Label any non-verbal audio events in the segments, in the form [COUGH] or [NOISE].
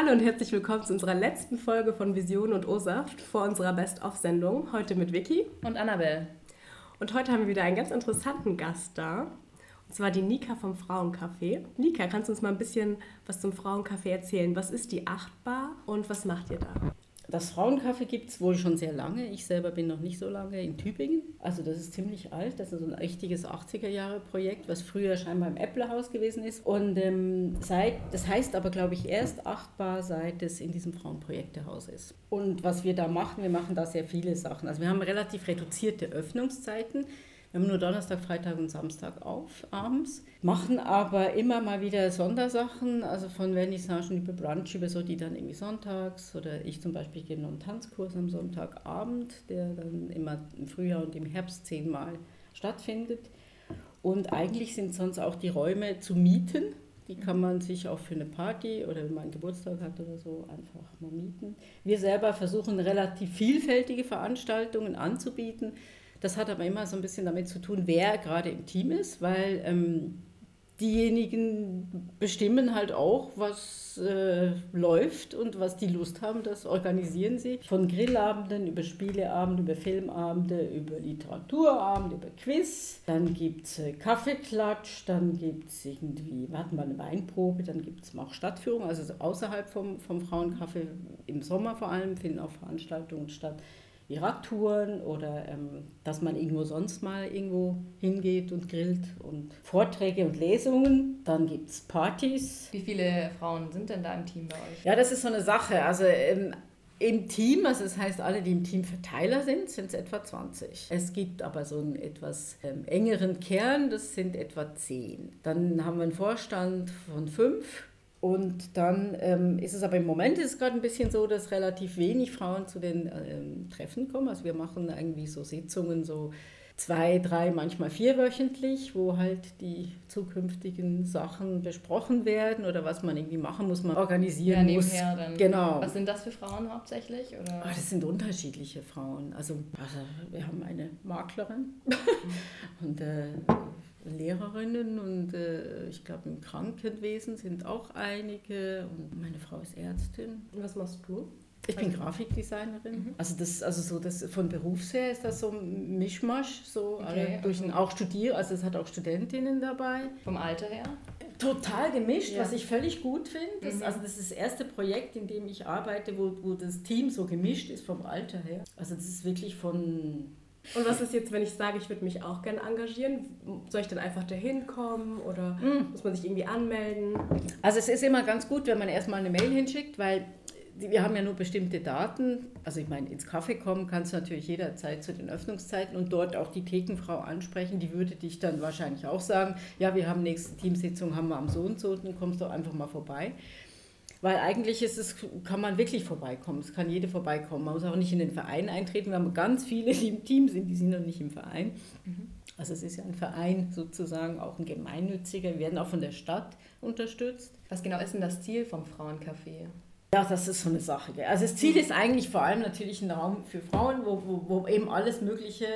Hallo und herzlich willkommen zu unserer letzten Folge von Vision und O-Saft vor unserer Best-of-Sendung. Heute mit Vicky und Annabelle. Und heute haben wir wieder einen ganz interessanten Gast da. Und zwar die Nika vom Frauencafé. Nika, kannst du uns mal ein bisschen was zum Frauencafé erzählen? Was ist die Achtbar und was macht ihr da? Das Frauencafé gibt es wohl schon sehr lange. Ich selber bin noch nicht so lange in Tübingen. Also das ist ziemlich alt. Das ist so ein richtiges 80er-Jahre-Projekt, was früher scheinbar im Äpplehaus gewesen ist. Und ähm, seit, das heißt aber, glaube ich, erst achtbar, seit es in diesem Frauenprojektehaus ist. Und was wir da machen, wir machen da sehr viele Sachen. Also wir haben relativ reduzierte Öffnungszeiten. Wir haben nur Donnerstag, Freitag und Samstag auf abends, machen aber immer mal wieder Sondersachen, also von Vernissagen über Brunch, über so, die dann irgendwie sonntags oder ich zum Beispiel gehe noch einen Tanzkurs am Sonntagabend, der dann immer im Frühjahr und im Herbst zehnmal stattfindet. Und eigentlich sind sonst auch die Räume zu mieten. Die kann man sich auch für eine Party oder wenn man einen Geburtstag hat oder so einfach mal mieten. Wir selber versuchen relativ vielfältige Veranstaltungen anzubieten. Das hat aber immer so ein bisschen damit zu tun, wer gerade im Team ist, weil ähm, diejenigen bestimmen halt auch, was äh, läuft und was die Lust haben, das organisieren sie. Von Grillabenden über Spieleabende, über Filmabende, über Literaturabende, über Quiz. Dann gibt es äh, Kaffeeklatsch, dann gibt es irgendwie, wir hatten mal eine Weinprobe, dann gibt es auch Stadtführungen, also außerhalb vom, vom Frauencafé, im Sommer vor allem finden auch Veranstaltungen statt Radtouren oder ähm, dass man irgendwo sonst mal irgendwo hingeht und grillt und Vorträge und Lesungen. Dann gibt es Partys. Wie viele Frauen sind denn da im Team bei euch? Ja, das ist so eine Sache. Also ähm, im Team, also das heißt, alle, die im Team Verteiler sind, sind es etwa 20. Es gibt aber so einen etwas ähm, engeren Kern, das sind etwa 10. Dann haben wir einen Vorstand von fünf und dann ähm, ist es aber im Moment ist es gerade ein bisschen so, dass relativ wenig Frauen zu den ähm, Treffen kommen. Also wir machen irgendwie so Sitzungen so zwei, drei, manchmal vierwöchentlich, wo halt die zukünftigen Sachen besprochen werden oder was man irgendwie machen muss, man organisieren ja, muss. Dann. Genau. Was sind das für Frauen hauptsächlich? Oder? Oh, das sind unterschiedliche Frauen. Also, also wir haben eine Maklerin [LAUGHS] und äh, Lehrerinnen und äh, ich glaube im Krankenwesen sind auch einige und meine Frau ist Ärztin. Und was machst du? Ich bin also- Grafikdesignerin. Mhm. Also das, also so das von Berufs her ist das so ein Mischmasch, so okay, durch also. auch studiert, also es hat auch Studentinnen dabei. Vom Alter her? Total gemischt, ja. was ich völlig gut finde. Mhm. Also das ist das erste Projekt, in dem ich arbeite, wo, wo das Team so gemischt ist vom Alter her. Also das ist wirklich von und was ist jetzt, wenn ich sage, ich würde mich auch gerne engagieren? Soll ich dann einfach dahin kommen oder mm. muss man sich irgendwie anmelden? Also es ist immer ganz gut, wenn man erstmal eine Mail hinschickt, weil wir haben ja nur bestimmte Daten. Also ich meine, ins Kaffee kommen kannst du natürlich jederzeit zu den Öffnungszeiten und dort auch die Thekenfrau ansprechen. Die würde dich dann wahrscheinlich auch sagen, ja, wir haben nächste Teamsitzung, haben wir am so und so, dann kommst du einfach mal vorbei. Weil eigentlich ist es, kann man wirklich vorbeikommen. Es kann jede vorbeikommen. Man muss auch nicht in den Verein eintreten. Wir haben ganz viele, [LAUGHS] die im Team sind, die sind noch nicht im Verein. Mhm. Also es ist ja ein Verein sozusagen, auch ein gemeinnütziger. Wir werden auch von der Stadt unterstützt. Was genau ist denn das Ziel vom Frauencafé? Ja, das ist so eine Sache. Also das Ziel ist eigentlich vor allem natürlich ein Raum für Frauen, wo, wo, wo eben alles Mögliche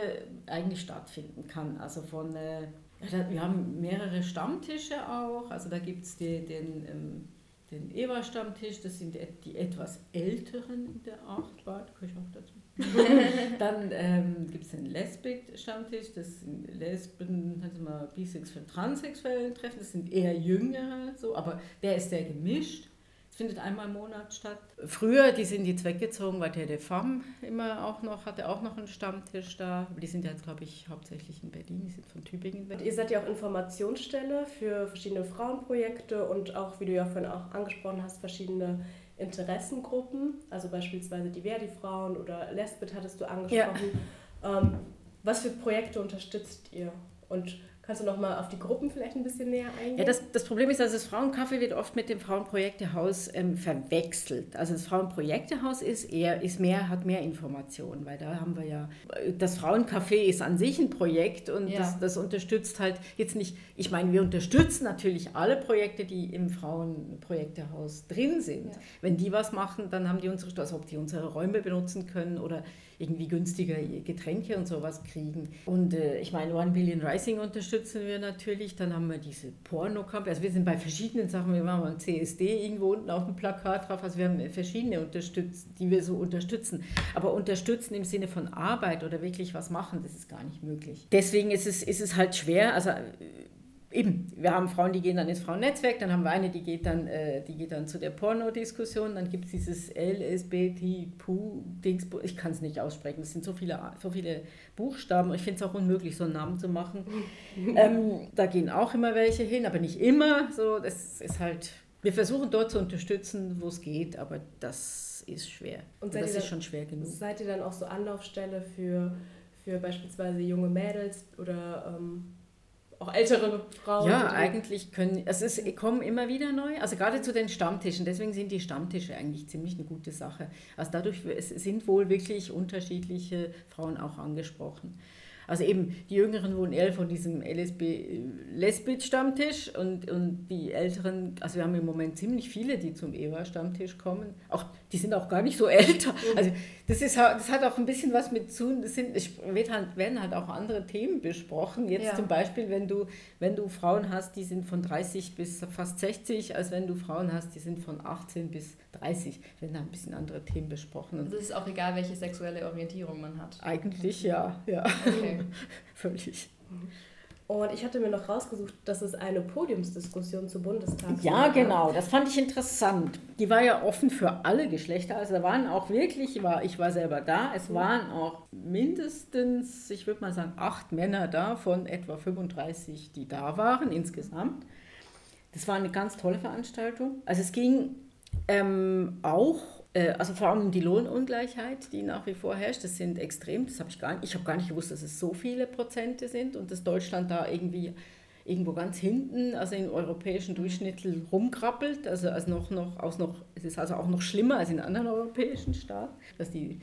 eigentlich stattfinden kann. Also von, äh, wir haben mehrere Stammtische auch. Also da gibt es den... Ähm, den Ewa-Stammtisch, das sind die etwas älteren in der da komme ich auch dazu. [LAUGHS] Dann ähm, gibt es den Lesbik-Stammtisch, das sind Lesben, also mal bisexuell, transsexuelle Treffen, das sind eher jüngere, so, aber der ist sehr gemischt. Es findet einmal im Monat statt. Früher, die sind jetzt weggezogen, weil der Fam immer auch noch, hatte auch noch einen Stammtisch da. Die sind ja jetzt, glaube ich, hauptsächlich in Berlin, die sind von Tübingen weg. Ihr seid ja auch Informationsstelle für verschiedene Frauenprojekte und auch, wie du ja vorhin auch angesprochen hast, verschiedene Interessengruppen, also beispielsweise die Verdi-Frauen oder Lesbit hattest du angesprochen. Ja. Ähm, was für Projekte unterstützt ihr? Und Kannst du noch mal auf die Gruppen vielleicht ein bisschen näher eingehen? Ja, das, das Problem ist, dass das Frauencafé wird oft mit dem Frauenprojektehaus ähm, verwechselt. Also das Frauenprojektehaus ist eher, ist mehr, hat mehr Informationen, weil da haben wir ja, das Frauencafé ist an sich ein Projekt und ja. das, das unterstützt halt jetzt nicht, ich meine, wir unterstützen natürlich alle Projekte, die im Frauenprojektehaus drin sind. Ja. Wenn die was machen, dann haben die unsere, also ob die unsere Räume benutzen können oder irgendwie günstiger Getränke und sowas kriegen. Und äh, ich meine, One Billion Rising unterstützen wir natürlich. Dann haben wir diese Pornokampagne. Also wir sind bei verschiedenen Sachen. Wir machen ein CSD irgendwo unten auf dem Plakat drauf. Also wir haben verschiedene unterstützt, die wir so unterstützen. Aber unterstützen im Sinne von Arbeit oder wirklich was machen, das ist gar nicht möglich. Deswegen ist es, ist es halt schwer. Also eben, wir haben Frauen, die gehen dann ins Frauennetzwerk, dann haben wir eine, die geht dann, äh, die geht dann zu der Pornodiskussion, dann gibt es dieses LSBTQ-Dings, ich kann es nicht aussprechen, es sind so viele, so viele Buchstaben, ich finde es auch unmöglich, so einen Namen zu machen. [LAUGHS] ähm, da gehen auch immer welche hin, aber nicht immer, so, das ist halt, wir versuchen dort zu unterstützen, wo es geht, aber das ist schwer. Und das ist dann, schon schwer genug. Seid ihr dann auch so Anlaufstelle für, für beispielsweise junge Mädels oder... Ähm auch ältere Frauen. Ja, eigentlich können, also es kommen immer wieder neu, also gerade zu den Stammtischen, deswegen sind die Stammtische eigentlich ziemlich eine gute Sache. Also dadurch sind wohl wirklich unterschiedliche Frauen auch angesprochen. Also eben die Jüngeren wohnen eher von diesem LSB-Stammtisch und, und die Älteren, also wir haben im Moment ziemlich viele, die zum EWA-Stammtisch kommen. Auch, die sind auch gar nicht so älter. [LAUGHS] Also das, ist, das hat auch ein bisschen was mit zu, das sind, es halt, werden halt auch andere Themen besprochen. Jetzt ja. zum Beispiel, wenn du, wenn du Frauen hast, die sind von 30 bis fast 60, als wenn du Frauen hast, die sind von 18 bis 30, werden da ein bisschen andere Themen besprochen. Und das ist auch egal, welche sexuelle Orientierung man hat. Eigentlich ja, ja. Okay. [LAUGHS] Völlig. Und ich hatte mir noch rausgesucht, dass es eine Podiumsdiskussion zu Bundestag Ja, genau, das fand ich interessant. Die war ja offen für alle Geschlechter. Also da waren auch wirklich, ich war, ich war selber da, es mhm. waren auch mindestens, ich würde mal sagen, acht Männer da von etwa 35, die da waren insgesamt. Das war eine ganz tolle Veranstaltung. Also es ging ähm, auch also vor allem die Lohnungleichheit, die nach wie vor herrscht, das sind extrem, das habe ich gar nicht, ich habe gar nicht gewusst, dass es so viele Prozente sind und dass Deutschland da irgendwie irgendwo ganz hinten, also im europäischen Durchschnitt rumkrabbelt, also als noch, noch, aus noch, es ist also auch noch schlimmer als in anderen europäischen Staaten, dass die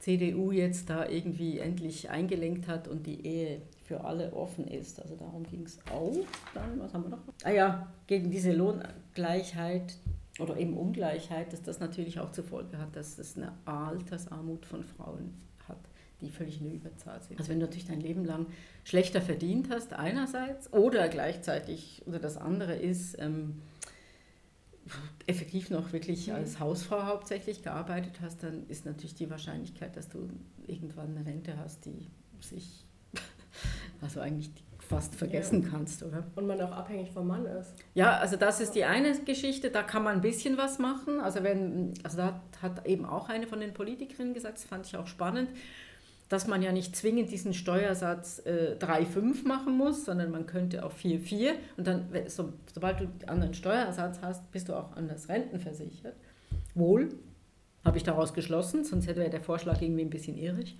CDU jetzt da irgendwie endlich eingelenkt hat und die Ehe für alle offen ist. Also darum ging es auch. Dann, was haben wir noch? Ah ja, gegen diese Lohngleichheit, oder eben Ungleichheit, dass das natürlich auch zur Folge hat, dass es eine Altersarmut von Frauen hat, die völlig in der Überzahl sind. Also wenn du natürlich dein Leben lang schlechter verdient hast einerseits oder gleichzeitig, oder das andere ist, ähm, effektiv noch wirklich als Hausfrau hauptsächlich gearbeitet hast, dann ist natürlich die Wahrscheinlichkeit, dass du irgendwann eine Rente hast, die sich, [LAUGHS] also eigentlich die fast vergessen ja. kannst, oder? Und man auch abhängig vom Mann ist. Ja, also das ist die eine Geschichte, da kann man ein bisschen was machen. Also wenn, also da hat eben auch eine von den Politikerinnen gesagt, das fand ich auch spannend, dass man ja nicht zwingend diesen Steuersatz äh, 3,5 machen muss, sondern man könnte auch 4,4 und dann, so, sobald du einen anderen Steuersatz hast, bist du auch anders rentenversichert. Wohl, habe ich daraus geschlossen, sonst hätte der Vorschlag irgendwie ein bisschen irrig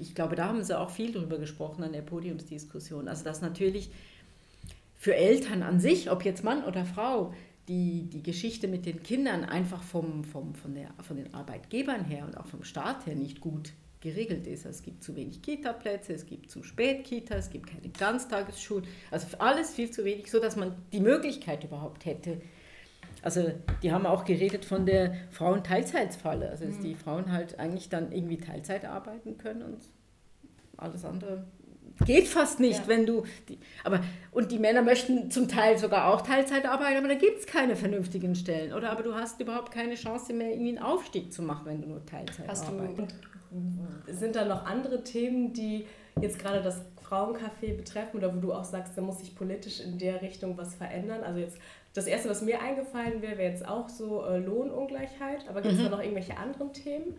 ich glaube, da haben sie auch viel drüber gesprochen an der Podiumsdiskussion. Also dass natürlich für Eltern an sich, ob jetzt Mann oder Frau, die, die Geschichte mit den Kindern einfach vom, vom, von, der, von den Arbeitgebern her und auch vom Staat her nicht gut geregelt ist. Also es gibt zu wenig Kita-Plätze, es gibt zu spät Kita, es gibt keine Ganztagesschulen, also alles viel zu wenig, sodass man die Möglichkeit überhaupt hätte. Also die haben auch geredet von der Frauenteilzeitsfalle, also dass mhm. die Frauen halt eigentlich dann irgendwie Teilzeit arbeiten können und alles andere geht fast nicht, ja. wenn du die, aber und die Männer möchten zum Teil sogar auch Teilzeit arbeiten, aber da gibt es keine vernünftigen Stellen oder aber du hast überhaupt keine Chance mehr irgendwie einen Aufstieg zu machen, wenn du nur Teilzeit hast arbeitest. Du, sind da noch andere Themen, die jetzt gerade das Frauencafé betreffen oder wo du auch sagst, da muss sich politisch in der Richtung was verändern? Also jetzt das erste, was mir eingefallen wäre, wäre jetzt auch so äh, Lohnungleichheit, aber gibt es mhm. da noch irgendwelche anderen Themen,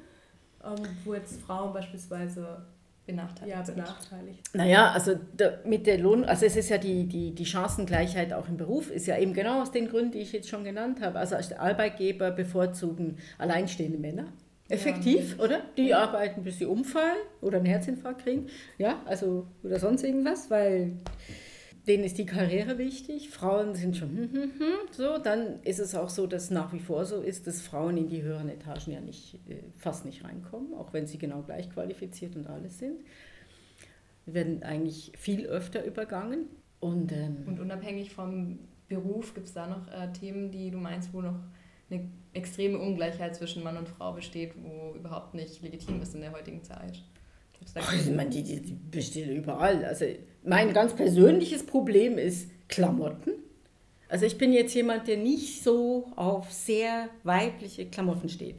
ähm, wo jetzt Frauen beispielsweise benachteiligt, ja, benachteiligt. Naja, also da, mit der Lohn, also es ist ja die, die, die Chancengleichheit auch im Beruf, ist ja eben genau aus den Gründen, die ich jetzt schon genannt habe. Also Arbeitgeber bevorzugen alleinstehende Männer. Effektiv, ja. oder? Die arbeiten, bis sie umfallen oder einen Herzinfarkt kriegen. Ja, also oder sonst irgendwas, weil denen ist die Karriere wichtig. Frauen sind schon hm, hm, hm, so. Dann ist es auch so, dass nach wie vor so ist, dass Frauen in die höheren Etagen ja nicht, äh, fast nicht reinkommen, auch wenn sie genau gleich qualifiziert und alles sind. Wir werden eigentlich viel öfter übergangen. Und, ähm, und unabhängig vom Beruf gibt es da noch äh, Themen, die du meinst, wo noch eine extreme Ungleichheit zwischen Mann und Frau besteht, wo überhaupt nicht legitim ist in der heutigen Zeit? Ach, ich meine, die, die, die besteht überall. Also mein ganz persönliches Problem ist Klamotten. Also ich bin jetzt jemand, der nicht so auf sehr weibliche Klamotten steht.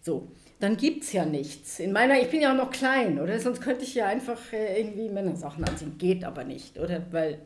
So, dann gibt es ja nichts. In meiner, ich bin ja auch noch klein, oder? Sonst könnte ich ja einfach äh, irgendwie Männersachen anziehen. Geht aber nicht, oder? Weil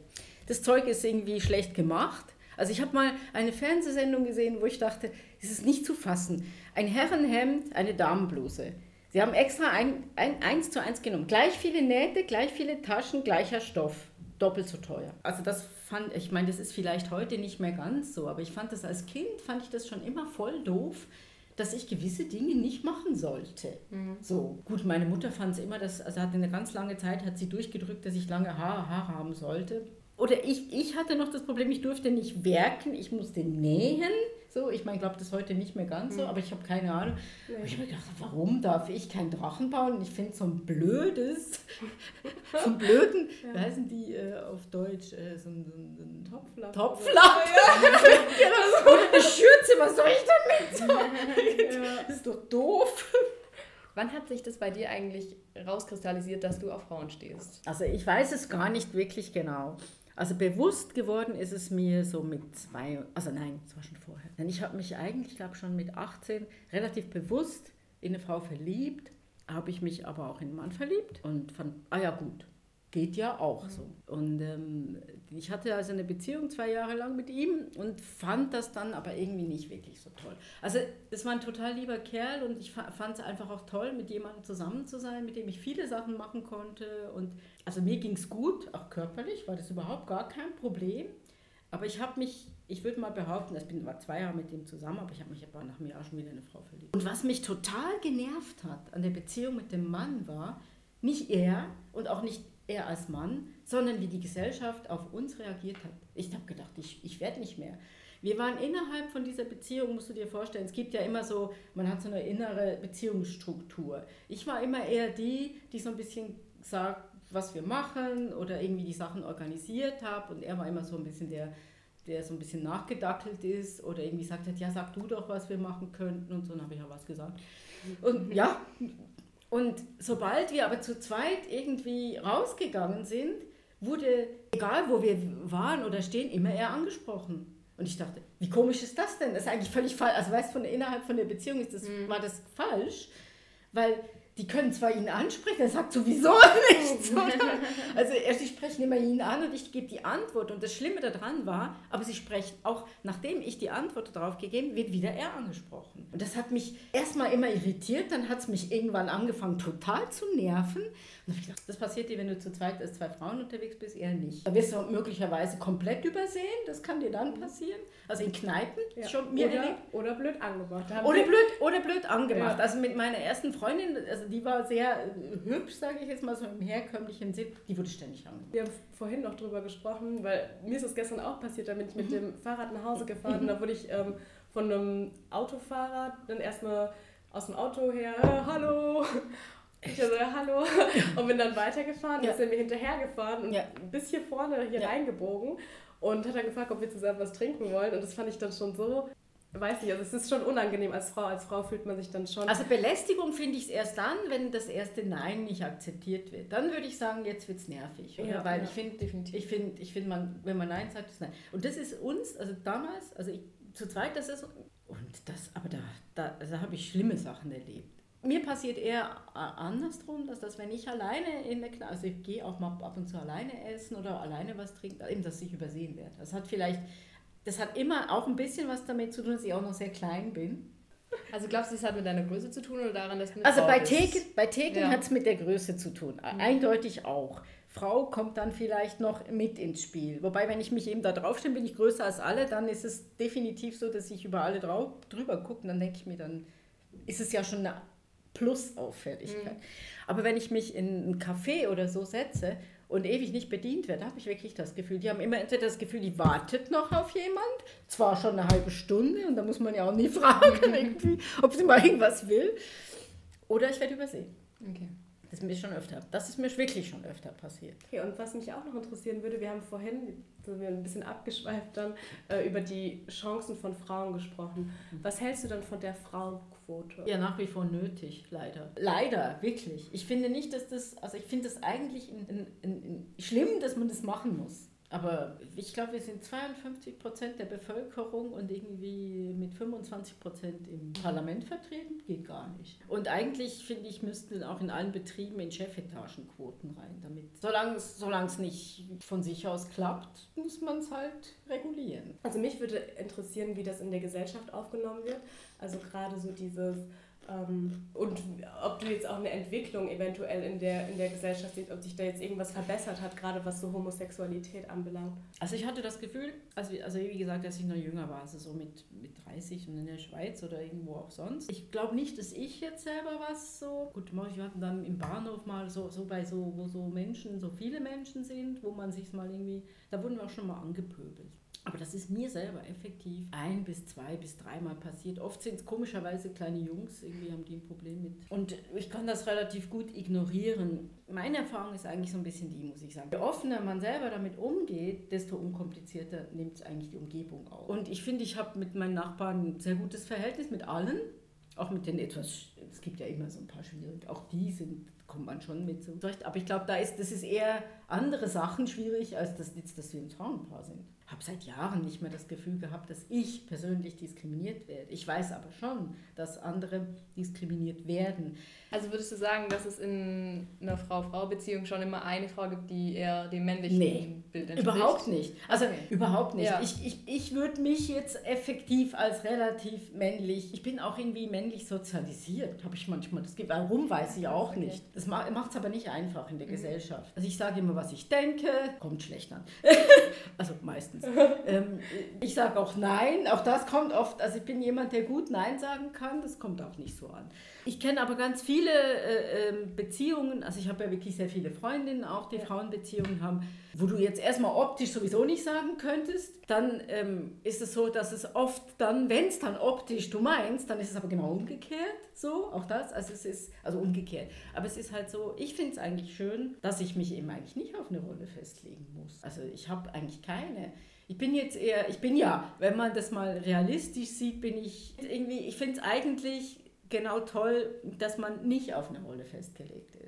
das Zeug ist irgendwie schlecht gemacht. Also ich habe mal eine Fernsehsendung gesehen, wo ich dachte, es ist nicht zu fassen. Ein Herrenhemd, eine Damenbluse. Sie haben extra ein, ein, eins zu eins genommen. Gleich viele Nähte, gleich viele Taschen, gleicher Stoff. Doppelt so teuer. Also das fand, ich meine, das ist vielleicht heute nicht mehr ganz so, aber ich fand das als Kind, fand ich das schon immer voll doof, dass ich gewisse Dinge nicht machen sollte. Mhm. So, gut, meine Mutter fand es immer, dass, also hatte eine ganz lange Zeit, hat sie durchgedrückt, dass ich lange Haare, Haare haben sollte. Oder ich, ich hatte noch das Problem, ich durfte nicht werken, ich musste nähen. So, ich meine, ich glaube das heute nicht mehr ganz so, mhm. aber ich habe keine Ahnung. Nee. Ich habe mir gedacht, warum darf ich keinen Drachen bauen? Ich finde so ein blödes, [LAUGHS] so einen blöden, ja. wie heißen die äh, auf Deutsch? Äh, so ein, so ein Topflapp. Topflapp! Ja. [LAUGHS] [LAUGHS] genau. Eine Schürze, was soll ich damit? ja. Das ist doch doof. Wann hat sich das bei dir eigentlich rauskristallisiert, dass du auf Frauen stehst? Also ich weiß es gar nicht wirklich genau. Also bewusst geworden ist es mir so mit zwei, also nein, es war schon vorher. Denn ich habe mich eigentlich, glaube schon mit 18 relativ bewusst in eine Frau verliebt, habe ich mich aber auch in einen Mann verliebt und fand, ah ja gut, geht ja auch so. Und ähm, ich hatte also eine Beziehung zwei Jahre lang mit ihm und fand das dann aber irgendwie nicht wirklich so toll. Also es war ein total lieber Kerl und ich fand es einfach auch toll, mit jemandem zusammen zu sein, mit dem ich viele Sachen machen konnte. Und also mir ging es gut, auch körperlich war das überhaupt gar kein Problem. Aber ich habe mich, ich würde mal behaupten, ich bin, war zwei Jahre mit dem zusammen, aber ich habe mich aber nach einem Jahr schon wieder in eine Frau verliebt. Und was mich total genervt hat an der Beziehung mit dem Mann war, nicht er und auch nicht er als Mann, sondern wie die Gesellschaft auf uns reagiert hat. Ich habe gedacht, ich, ich werde nicht mehr. Wir waren innerhalb von dieser Beziehung, musst du dir vorstellen, es gibt ja immer so, man hat so eine innere Beziehungsstruktur. Ich war immer eher die, die so ein bisschen sagt, was wir machen oder irgendwie die Sachen organisiert habe und er war immer so ein bisschen der, der so ein bisschen nachgedackelt ist oder irgendwie sagt hat, ja, sag du doch, was wir machen könnten und so, dann habe ich ja was gesagt. Und ja, und sobald wir aber zu zweit irgendwie rausgegangen sind, wurde, egal wo wir waren oder stehen, immer er angesprochen. Und ich dachte, wie komisch ist das denn? Das ist eigentlich völlig falsch. Also weißt du, innerhalb von der Beziehung ist das, mhm. war das falsch, weil die können zwar ihn ansprechen, er sagt sowieso [LAUGHS] nichts. Oder? Also sie sprechen immer ihn an und ich gebe die Antwort. Und das Schlimme daran war, aber sie sprechen, auch nachdem ich die Antwort darauf gegeben, wird wieder er angesprochen. Und das hat mich erstmal immer irritiert, dann hat es mich irgendwann angefangen total zu nerven. Das passiert dir, wenn du zu zweit als zwei Frauen unterwegs bist, eher nicht. Da wirst du möglicherweise komplett übersehen, das kann dir dann passieren. Also in Kneipen, ja. schon mir oder, erlebt. Oder blöd angemacht. Oder blöd, oder blöd angemacht. Ja. Also mit meiner ersten Freundin, also die war sehr äh, hübsch, sage ich jetzt mal so im herkömmlichen Sinn, die wurde ständig angemacht. Wir haben vorhin noch drüber gesprochen, weil mir ist das gestern auch passiert, da bin ich mit mhm. dem Fahrrad nach Hause gefahren und da wurde ich ähm, von einem Autofahrer dann erstmal aus dem Auto her, äh, hallo. Ich so, ja, hallo. Und bin dann weitergefahren, ja. ist er mir hinterhergefahren und ja. bis hier vorne hier ja. reingebogen und hat dann gefragt, ob wir zusammen was trinken wollen. Und das fand ich dann schon so weiß nicht, also es ist schon unangenehm als Frau. Als Frau fühlt man sich dann schon. Also Belästigung finde ich es erst dann, wenn das erste Nein nicht akzeptiert wird. Dann würde ich sagen, jetzt wird es nervig. Ja, Weil ich finde, ich finde, ich find man, wenn man Nein sagt, ist Nein. Und das ist uns, also damals, also ich, zu zweit, das ist. Und das, aber da, da, da habe ich schlimme Sachen erlebt. Mir passiert eher andersrum, dass das, wenn ich alleine in der Kneipe, also ich gehe auch mal ab und zu alleine essen oder alleine was trinken, eben, dass ich übersehen werde. Das hat vielleicht das hat immer auch ein bisschen was damit zu tun, dass ich auch noch sehr klein bin. Also glaubst du, das hat mit deiner Größe zu tun oder daran, dass du eine Also Frau bei Theken, bei Theken ja. hat es mit der Größe zu tun. Mhm. Eindeutig auch. Frau kommt dann vielleicht noch mit ins Spiel. Wobei, wenn ich mich eben da draufstelle, bin ich größer als alle, dann ist es definitiv so, dass ich über alle drauf, drüber gucke. Und dann denke ich mir, dann ist es ja schon eine Plus-Auffälligkeit. Mhm. Aber wenn ich mich in ein Café oder so setze und ewig nicht bedient wird, habe ich wirklich das Gefühl. Die haben immer entweder das Gefühl, die wartet noch auf jemand, zwar schon eine halbe Stunde und da muss man ja auch nie [LAUGHS] fragen, irgendwie, ob sie mal irgendwas will, oder ich werde übersehen. Okay. Das ist mir schon öfter, das ist mir wirklich schon öfter passiert. Okay, und was mich auch noch interessieren würde, wir haben vorhin, sind wir ein bisschen abgeschweift dann, äh, über die Chancen von Frauen gesprochen. Mhm. Was hältst du dann von der Frauenquote? Ja, nach wie vor nötig, leider. Leider, wirklich. Ich finde nicht, dass das, also ich finde das eigentlich in, in, in, schlimm, dass man das machen muss. Aber ich glaube, wir sind 52 Prozent der Bevölkerung und irgendwie mit 25 Prozent im Parlament vertreten. Geht gar nicht. Und eigentlich, finde ich, müssten auch in allen Betrieben in Chefetagenquoten rein. Damit, solange es nicht von sich aus klappt, muss man es halt regulieren. Also mich würde interessieren, wie das in der Gesellschaft aufgenommen wird. Also gerade so dieses und ob du jetzt auch eine Entwicklung eventuell in der, in der Gesellschaft siehst, ob sich da jetzt irgendwas verbessert hat, gerade was so Homosexualität anbelangt. Also ich hatte das Gefühl, also, also wie gesagt, dass ich noch jünger war, also so mit, mit 30 und in der Schweiz oder irgendwo auch sonst. Ich glaube nicht, dass ich jetzt selber was so, gut, wir hatten dann im Bahnhof mal so, so bei so, wo so Menschen, so viele Menschen sind, wo man sich mal irgendwie, da wurden wir auch schon mal angepöbelt. Aber das ist mir selber effektiv ein bis zwei bis dreimal passiert. Oft sind es komischerweise kleine Jungs, irgendwie haben die ein Problem mit. Und ich kann das relativ gut ignorieren. Meine Erfahrung ist eigentlich so ein bisschen die, muss ich sagen. Je offener man selber damit umgeht, desto unkomplizierter nimmt es eigentlich die Umgebung auf. Und ich finde, ich habe mit meinen Nachbarn ein sehr gutes Verhältnis mit allen. Auch mit den etwas, es gibt ja immer so ein paar schwierig, auch die sind, kommt man schon mit zurecht. Aber ich glaube, da ist, das ist eher andere Sachen schwierig, als das dass wir ein Frauenpaar sind habe seit Jahren nicht mehr das Gefühl gehabt, dass ich persönlich diskriminiert werde. Ich weiß aber schon, dass andere diskriminiert werden. Also würdest du sagen, dass es in einer Frau-Frau-Beziehung schon immer eine Frau gibt, die eher dem männlichen nee, Bild entspricht? Überhaupt nicht. Also okay. überhaupt nicht. Ja. Ich, ich, ich würde mich jetzt effektiv als relativ männlich, ich bin auch irgendwie männlich sozialisiert, habe ich manchmal das Gefühl. Warum weiß ich auch okay. nicht. Das macht es aber nicht einfach in der mhm. Gesellschaft. Also ich sage immer, was ich denke, kommt schlecht an. [LAUGHS] also meistens. Ähm, ich sage auch Nein, auch das kommt oft, also ich bin jemand, der gut Nein sagen kann, das kommt auch nicht so an. Ich kenne aber ganz viele äh, ähm, Beziehungen, also ich habe ja wirklich sehr viele Freundinnen auch, die ja. Frauenbeziehungen haben, wo du jetzt erstmal optisch sowieso nicht sagen könntest. Dann ähm, ist es so, dass es oft dann, wenn es dann optisch du meinst, dann ist es aber genau umgekehrt, so, auch das. Also es ist, also umgekehrt. Aber es ist halt so, ich finde es eigentlich schön, dass ich mich eben eigentlich nicht auf eine Rolle festlegen muss. Also ich habe eigentlich keine. Ich bin jetzt eher, ich bin ja, wenn man das mal realistisch sieht, bin ich irgendwie, ich finde es eigentlich genau toll, dass man nicht auf eine Rolle festgelegt ist.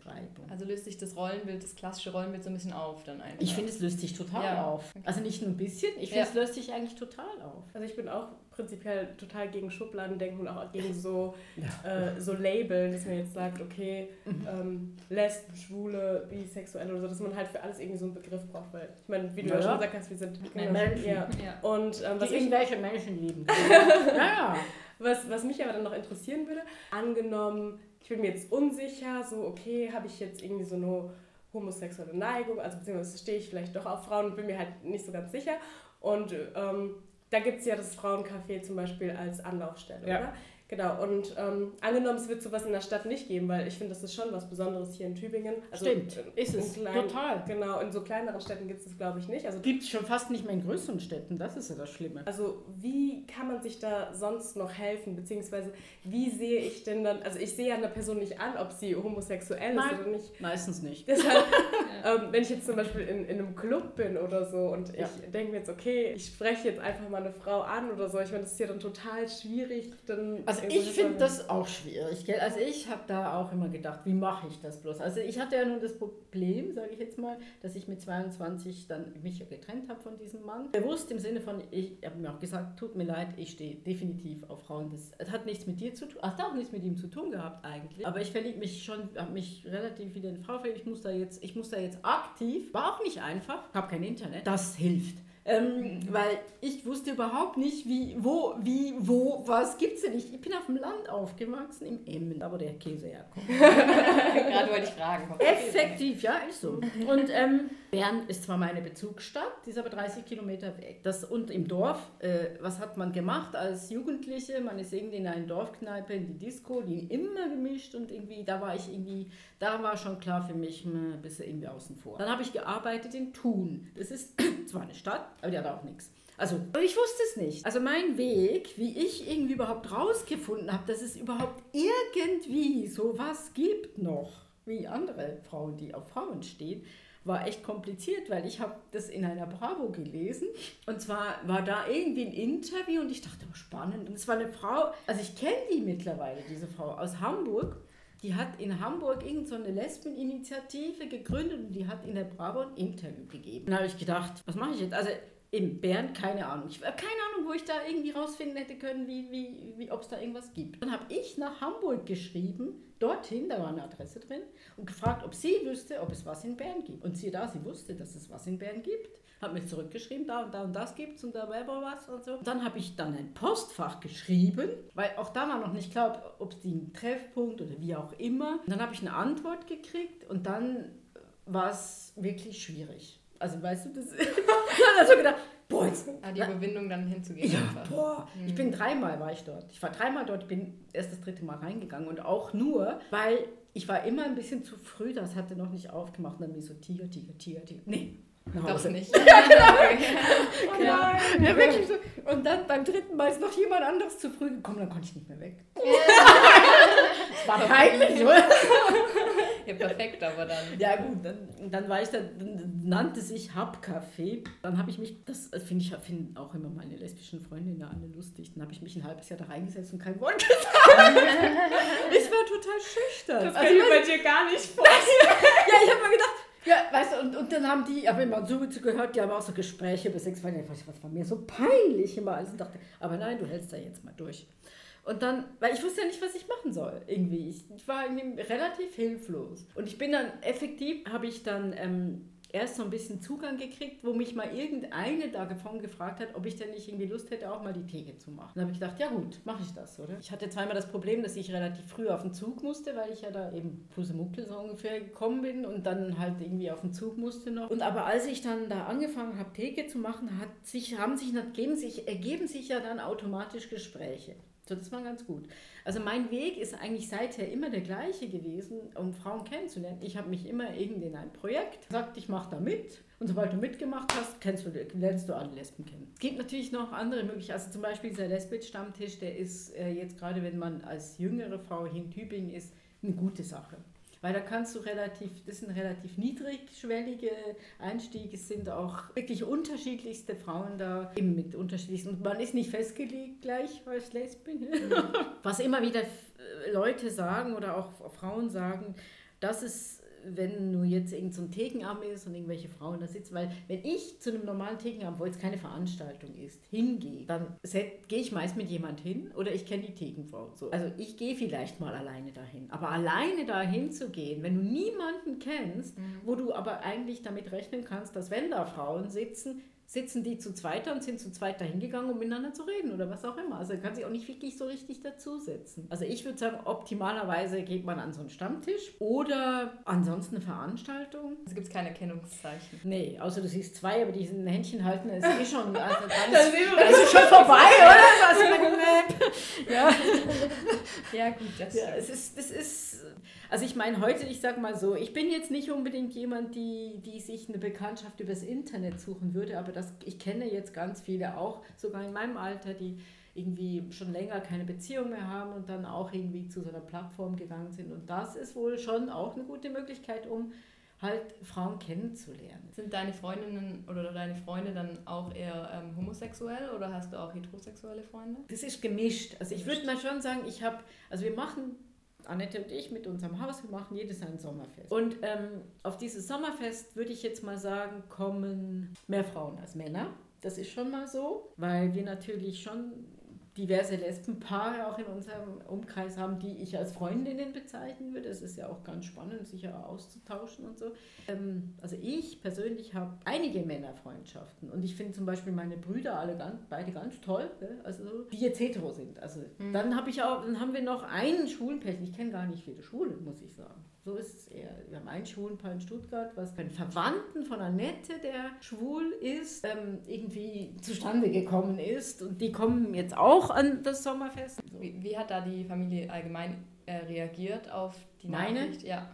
Also löst sich das Rollenbild, das klassische Rollenbild so ein bisschen auf dann einfach. Ich finde, es löst sich total ja. auf. Also nicht nur ein bisschen, ich finde, ja. es löst sich eigentlich total auf. Also ich bin auch prinzipiell total gegen Schubladen denken und auch gegen so, ja. äh, so Labeln, dass man jetzt sagt, okay, mhm. ähm, Lesben, Schwule, Bisexuelle oder so, dass man halt für alles irgendwie so einen Begriff braucht, weil ich meine, wie du ja, schon gesagt hast, wir sind Menschen. Ja. Und, ähm, was Die irgendwelche Menschen lieben. [LAUGHS] ja. Was, was mich aber dann noch interessieren würde, angenommen, ich bin mir jetzt unsicher, so okay, habe ich jetzt irgendwie so eine homosexuelle Neigung, also beziehungsweise stehe ich vielleicht doch auf Frauen und bin mir halt nicht so ganz sicher. Und ähm, da gibt es ja das Frauencafé zum Beispiel als Anlaufstelle, ja. oder? Genau, und ähm, angenommen, es wird sowas in der Stadt nicht geben, weil ich finde, das ist schon was Besonderes hier in Tübingen. Also Stimmt, ist es, kleinen, total. Genau, in so kleineren Städten gibt es das, glaube ich, nicht. Also gibt es schon fast nicht mehr in größeren Städten, das ist ja das Schlimme. Also wie kann man sich da sonst noch helfen, beziehungsweise wie sehe ich denn dann, also ich sehe ja einer Person nicht an, ob sie homosexuell Nein, ist oder nicht. meistens nicht. Deshalb, [LAUGHS] ähm, wenn ich jetzt zum Beispiel in, in einem Club bin oder so und ja. ich denke mir jetzt, okay, ich spreche jetzt einfach mal eine Frau an oder so, ich meine, das ist ja dann total schwierig, dann... Also ich finde das auch schwierig. Gell? Also ich habe da auch immer gedacht, wie mache ich das bloß? Also ich hatte ja nun das Problem, sage ich jetzt mal, dass ich mit 22 dann mich getrennt habe von diesem Mann. Bewusst im Sinne von, ich habe mir auch gesagt, tut mir leid, ich stehe definitiv auf Frauen. Das hat nichts mit dir zu tun, hat auch nichts mit ihm zu tun gehabt eigentlich. Aber ich verliebe mich schon, habe mich relativ wieder in Frau verliebt. Ich muss da jetzt, ich muss da jetzt aktiv, war auch nicht einfach, habe kein Internet. Das hilft. Ähm, weil ich wusste überhaupt nicht, wie, wo, wie, wo, was gibt es denn nicht. Ich bin auf dem Land aufgewachsen, im Emmen, da wo der Käse herkommt. [LAUGHS] Gerade wollte ich fragen. Effektiv, ja, ist so. Und ähm, Bern ist zwar meine Bezugsstadt, die ist aber 30 Kilometer weg. Das, und im Dorf, äh, was hat man gemacht als Jugendliche? Man ist irgendwie in eine Dorfkneipe, in die Disco, die immer gemischt und irgendwie, da war ich irgendwie, da war schon klar für mich, ein bisschen irgendwie außen vor. Dann habe ich gearbeitet in Thun. Das ist [CLEARS THROAT] zwar eine Stadt, aber die hat auch nichts. Also, ich wusste es nicht. Also mein Weg, wie ich irgendwie überhaupt rausgefunden habe, dass es überhaupt irgendwie sowas gibt noch, wie andere Frauen, die auf Frauen stehen, war echt kompliziert, weil ich habe das in einer Bravo gelesen und zwar war da irgendwie ein Interview und ich dachte, oh, spannend. Und es war eine Frau, also ich kenne die mittlerweile, diese Frau aus Hamburg. Die hat in Hamburg irgendeine so Lesbeninitiative gegründet und die hat in der Bravo ein Interview gegeben. Dann habe ich gedacht, was mache ich jetzt? Also in Bern, keine Ahnung. Ich habe keine Ahnung, wo ich da irgendwie rausfinden hätte können, wie, wie, wie, ob es da irgendwas gibt. Dann habe ich nach Hamburg geschrieben, dorthin, da war eine Adresse drin, und gefragt, ob sie wüsste, ob es was in Bern gibt. Und siehe da, sie wusste, dass es was in Bern gibt. Hat mir zurückgeschrieben, da und da und das gibt es und da war was und so. Dann habe ich dann ein Postfach geschrieben, weil auch da war noch nicht klar, ob es ein Treffpunkt oder wie auch immer. Und dann habe ich eine Antwort gekriegt und dann war es wirklich schwierig. Also weißt du, das [LAUGHS] [LAUGHS] dann also gedacht, boah, jetzt, ah, die Überwindung dann hinzugehen. Ja, einfach. boah, mhm. ich bin dreimal war ich dort. Ich war dreimal dort, bin erst das dritte Mal reingegangen und auch nur, weil ich war immer ein bisschen zu früh, das hatte noch nicht aufgemacht und dann mir so Tiger, Tiger, Tiger, Tiger. Nee, das nicht. [LAUGHS] ja, genau. genau. Ja, wirklich so. Und dann beim dritten Mal ist noch jemand anderes zu früh gekommen, dann konnte ich nicht mehr weg. das war peinlich, oder? Ja, perfekt, aber dann. Ja, gut, dann, dann war ich da, dann nannte sich Hubcafé. Dann habe ich mich, das finde ich find auch immer meine lesbischen Freundinnen alle lustig, dann habe ich mich ein halbes Jahr da reingesetzt und kein Wort gesagt. ich war total schüchtern. Das kann also, ich bei dir gar nicht vorstellen. [LAUGHS] ja, ich habe mir gedacht, ja, weißt du, und, und dann haben die, ich habe immer so gehört, die haben auch so Gespräche über Sexualität. Was war mir so peinlich immer. Also dachte, aber nein, du hältst da jetzt mal durch. Und dann, weil ich wusste ja nicht, was ich machen soll, irgendwie. Ich, war irgendwie relativ hilflos. Und ich bin dann effektiv, habe ich dann ähm, erst so ein bisschen Zugang gekriegt, wo mich mal irgendeine davon gefragt hat, ob ich denn nicht irgendwie Lust hätte, auch mal die Theke zu machen. Dann habe ich gedacht, ja gut, mache ich das, oder? Ich hatte zweimal das Problem, dass ich relativ früh auf den Zug musste, weil ich ja da eben Pusemuckel so ungefähr gekommen bin und dann halt irgendwie auf den Zug musste noch. Und aber als ich dann da angefangen habe, Theke zu machen, hat sich, haben sich, ergeben sich, ergeben sich ja dann automatisch Gespräche. So, das war ganz gut. Also mein Weg ist eigentlich seither immer der gleiche gewesen, um Frauen kennenzulernen. Ich habe mich immer irgendwie in ein Projekt gesagt, ich mache da mit. Und sobald du mitgemacht hast, kennst du, lernst du alle Lesben kennen. Es gibt natürlich noch andere Möglichkeiten. Also zum Beispiel dieser Lesbit-Stammtisch, der ist äh, jetzt gerade, wenn man als jüngere Frau hier in Tübingen ist, eine gute Sache. Weil da kannst du relativ, das sind relativ niedrigschwellige Einstiege, es sind auch wirklich unterschiedlichste Frauen da, eben mit unterschiedlichsten, und man ist nicht festgelegt gleich als Lesbin. Mhm. Was immer wieder Leute sagen oder auch Frauen sagen, dass es wenn nur jetzt irgend so ein Thekenabend ist und irgendwelche Frauen da sitzen, weil wenn ich zu einem normalen Thekenabend, wo jetzt keine Veranstaltung ist, hingehe, dann gehe ich meist mit jemand hin oder ich kenne die Thekenfrau. So. Also ich gehe vielleicht mal alleine dahin, aber alleine dahin zu gehen, wenn du niemanden kennst, mhm. wo du aber eigentlich damit rechnen kannst, dass wenn da Frauen sitzen, sitzen die zu zweit und sind zu zweit dahin gegangen, um miteinander zu reden oder was auch immer. Also kann sich auch nicht wirklich so richtig dazusetzen. Also ich würde sagen, optimalerweise geht man an so einen Stammtisch oder ansonsten eine Veranstaltung. Es gibt keine Erkennungszeichen. Nee, außer du siehst zwei, aber die ein Händchen halten, ist eh schon, also [LAUGHS] dann ist, dann ist schon [LAUGHS] vorbei, oder? [LAUGHS] ja. ja, gut, das ja, es ist, das ist also ich meine heute, ich sage mal so, ich bin jetzt nicht unbedingt jemand, die, die sich eine Bekanntschaft übers Internet suchen würde, aber das, ich kenne jetzt ganz viele auch, sogar in meinem Alter, die irgendwie schon länger keine Beziehung mehr haben und dann auch irgendwie zu so einer Plattform gegangen sind. Und das ist wohl schon auch eine gute Möglichkeit, um halt Frauen kennenzulernen. Sind deine Freundinnen oder deine Freunde dann auch eher ähm, homosexuell oder hast du auch heterosexuelle Freunde? Das ist gemischt. Also ich würde mal schon sagen, ich habe, also wir machen Annette und ich mit unserem Haus, wir machen jedes ein Sommerfest. Und ähm, auf dieses Sommerfest würde ich jetzt mal sagen, kommen mehr Frauen als Männer. Das ist schon mal so, weil wir natürlich schon diverse Lesbenpaare auch in unserem Umkreis haben, die ich als Freundinnen bezeichnen würde. Das ist ja auch ganz spannend, sich ja auszutauschen und so. Ähm, also ich persönlich habe einige Männerfreundschaften und ich finde zum Beispiel meine Brüder alle ganz, beide ganz toll, also die jetzt hetero sind. Also mhm. dann habe ich auch, dann haben wir noch einen Schulenpärchen. Ich kenne gar nicht viele Schulen, muss ich sagen. So ist es eher. Wir haben ein Schwulenpaar in Stuttgart, was bei Verwandten von Annette, der schwul ist, ähm, irgendwie zustande gekommen ist. Und die kommen jetzt auch an das Sommerfest. Wie, wie hat da die Familie allgemein äh, reagiert auf die Meine? Nachricht? Ja.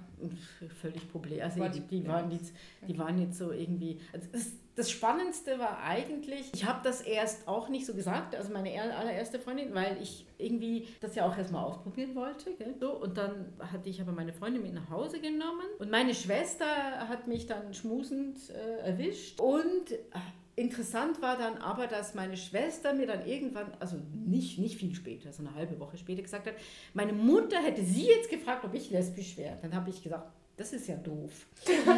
Völlig Problem. Also die, die- waren jetzt, die waren jetzt so irgendwie. Also das, das Spannendste war eigentlich, ich habe das erst auch nicht so gesagt, also meine er- allererste Freundin, weil ich irgendwie das ja auch erstmal ausprobieren wollte. Gell? So, und dann hatte ich aber meine Freundin mit nach Hause genommen und meine Schwester hat mich dann schmusend äh, erwischt und äh, Interessant war dann aber, dass meine Schwester mir dann irgendwann, also nicht, nicht viel später, so eine halbe Woche später gesagt hat, meine Mutter hätte sie jetzt gefragt, ob ich lesbisch wäre. Dann habe ich gesagt, das ist ja doof.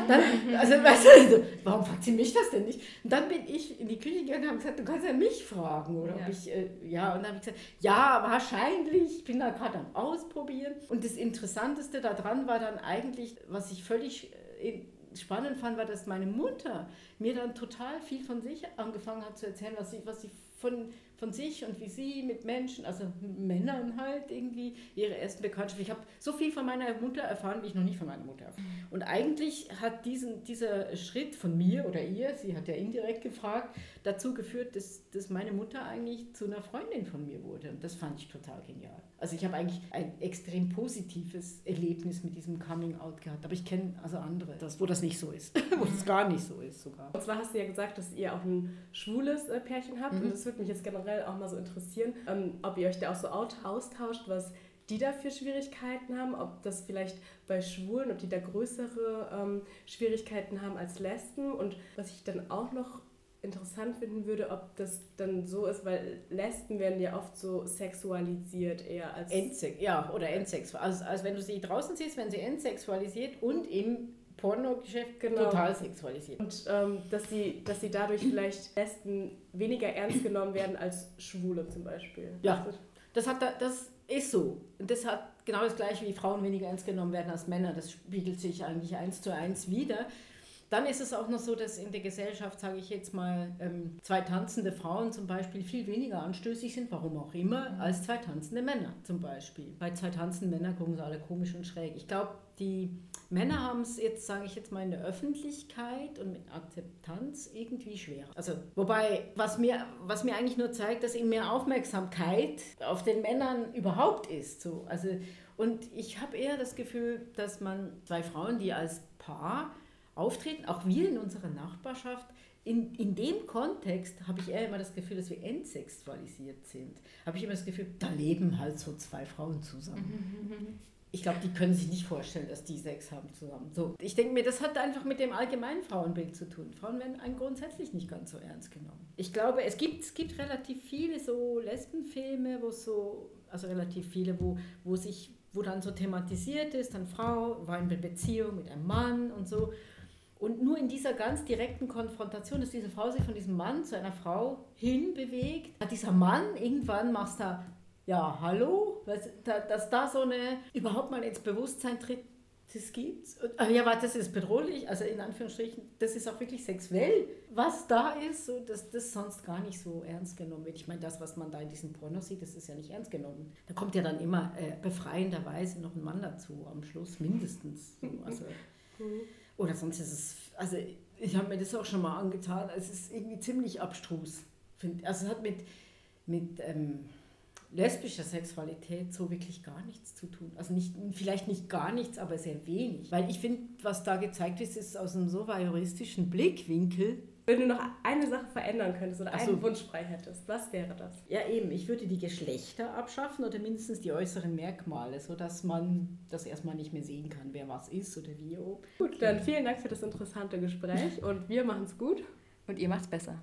Dann, also, weißt du, so, warum fragt sie mich das denn nicht? Und dann bin ich in die Küche gegangen und habe gesagt, du kannst ja mich fragen. Oder Ja. ob ich, äh, ja, und dann habe ich gesagt, ja, wahrscheinlich, ich bin da gerade am Ausprobieren. Und das Interessanteste daran war dann eigentlich, was ich völlig äh, in- spannend fand, war, dass meine Mutter mir dann total viel von sich angefangen hat zu erzählen, was sie, was sie von, von sich und wie sie mit Menschen, also Männern halt irgendwie, ihre ersten Bekanntschaften. Ich habe so viel von meiner Mutter erfahren, wie ich noch nicht von meiner Mutter erfahren. Und eigentlich hat diesen, dieser Schritt von mir oder ihr, sie hat ja indirekt gefragt, dazu geführt, dass, dass meine Mutter eigentlich zu einer Freundin von mir wurde. Und das fand ich total genial. Also ich habe eigentlich ein extrem positives Erlebnis mit diesem Coming Out gehabt. Aber ich kenne also andere, das, wo das nicht so ist, [LAUGHS] wo das gar nicht so ist sogar. Und zwar hast du ja gesagt, dass ihr auch ein schwules äh, Pärchen habt. Mhm. Und das würde mich jetzt generell auch mal so interessieren, ähm, ob ihr euch da auch so out austauscht, was die da für Schwierigkeiten haben, ob das vielleicht bei Schwulen, ob die da größere ähm, Schwierigkeiten haben als Lesben. Und was ich dann auch noch interessant finden würde, ob das dann so ist, weil Lesben werden ja oft so sexualisiert eher als... Endsex, ja, oder Endsexual. Also, also wenn du sie draußen siehst, werden sie entsexualisiert und im Pornogeschäft Genau. total sexualisiert. Und ähm, dass, sie, dass sie dadurch vielleicht Lesben weniger ernst genommen werden als Schwule zum Beispiel. Ja. Das, hat da, das ist so. Und das hat genau das gleiche, wie Frauen weniger ernst genommen werden als Männer. Das spiegelt sich eigentlich eins zu eins wieder. Dann ist es auch noch so, dass in der Gesellschaft, sage ich jetzt mal, ähm, zwei tanzende Frauen zum Beispiel viel weniger anstößig sind, warum auch immer, als zwei tanzende Männer zum Beispiel. Bei zwei tanzenden Männern gucken sie alle komisch und schräg. Ich glaube, die Männer haben es jetzt, sage ich jetzt mal, in der Öffentlichkeit und mit Akzeptanz irgendwie schwerer. Also, wobei, was mir, was mir eigentlich nur zeigt, dass eben mehr Aufmerksamkeit auf den Männern überhaupt ist. So. Also, und ich habe eher das Gefühl, dass man zwei Frauen, die als Paar auftreten, auch wir in unserer Nachbarschaft, in, in dem Kontext habe ich eher immer das Gefühl, dass wir entsexualisiert sind. Habe ich immer das Gefühl, da leben halt so zwei Frauen zusammen. [LAUGHS] Ich glaube, die können sich nicht vorstellen, dass die Sex haben zusammen. So, ich denke mir, das hat einfach mit dem allgemeinen Frauenbild zu tun. Frauen werden grundsätzlich nicht ganz so ernst genommen. Ich glaube, es gibt, es gibt relativ viele so Lesbenfilme, wo so, also relativ viele, wo, wo sich, wo dann so thematisiert ist, dann Frau war in Beziehung mit einem Mann und so. Und nur in dieser ganz direkten Konfrontation, dass diese Frau sich von diesem Mann zu einer Frau hinbewegt, hat dieser Mann irgendwann machst da, ja, hallo, du, da- dass da so eine überhaupt mal ins Bewusstsein tritt, das gibt's. Und, ah, ja, warte, das ist bedrohlich, also in Anführungsstrichen, das ist auch wirklich sexuell, was da ist, so, dass das sonst gar nicht so ernst genommen wird. Ich meine, das, was man da in diesen Pornos sieht, das ist ja nicht ernst genommen. Da kommt ja dann immer äh, befreienderweise noch ein Mann dazu, am Schluss mindestens. So, also, [LAUGHS] oder sonst ist es, also ich habe mir das auch schon mal angetan, es ist irgendwie ziemlich abstrus. Also es hat mit, mit ähm, lesbischer Sexualität so wirklich gar nichts zu tun. Also nicht, vielleicht nicht gar nichts, aber sehr wenig. Weil ich finde, was da gezeigt ist, ist aus einem so voyeuristischen Blickwinkel. Wenn du noch eine Sache verändern könntest oder Ach einen so. Wunsch frei hättest, was wäre das? Ja eben, ich würde die Geschlechter abschaffen oder mindestens die äußeren Merkmale, sodass man das erstmal nicht mehr sehen kann, wer was ist oder wie. ob. Gut, dann vielen Dank für das interessante Gespräch und wir machen es gut. Und ihr macht's besser.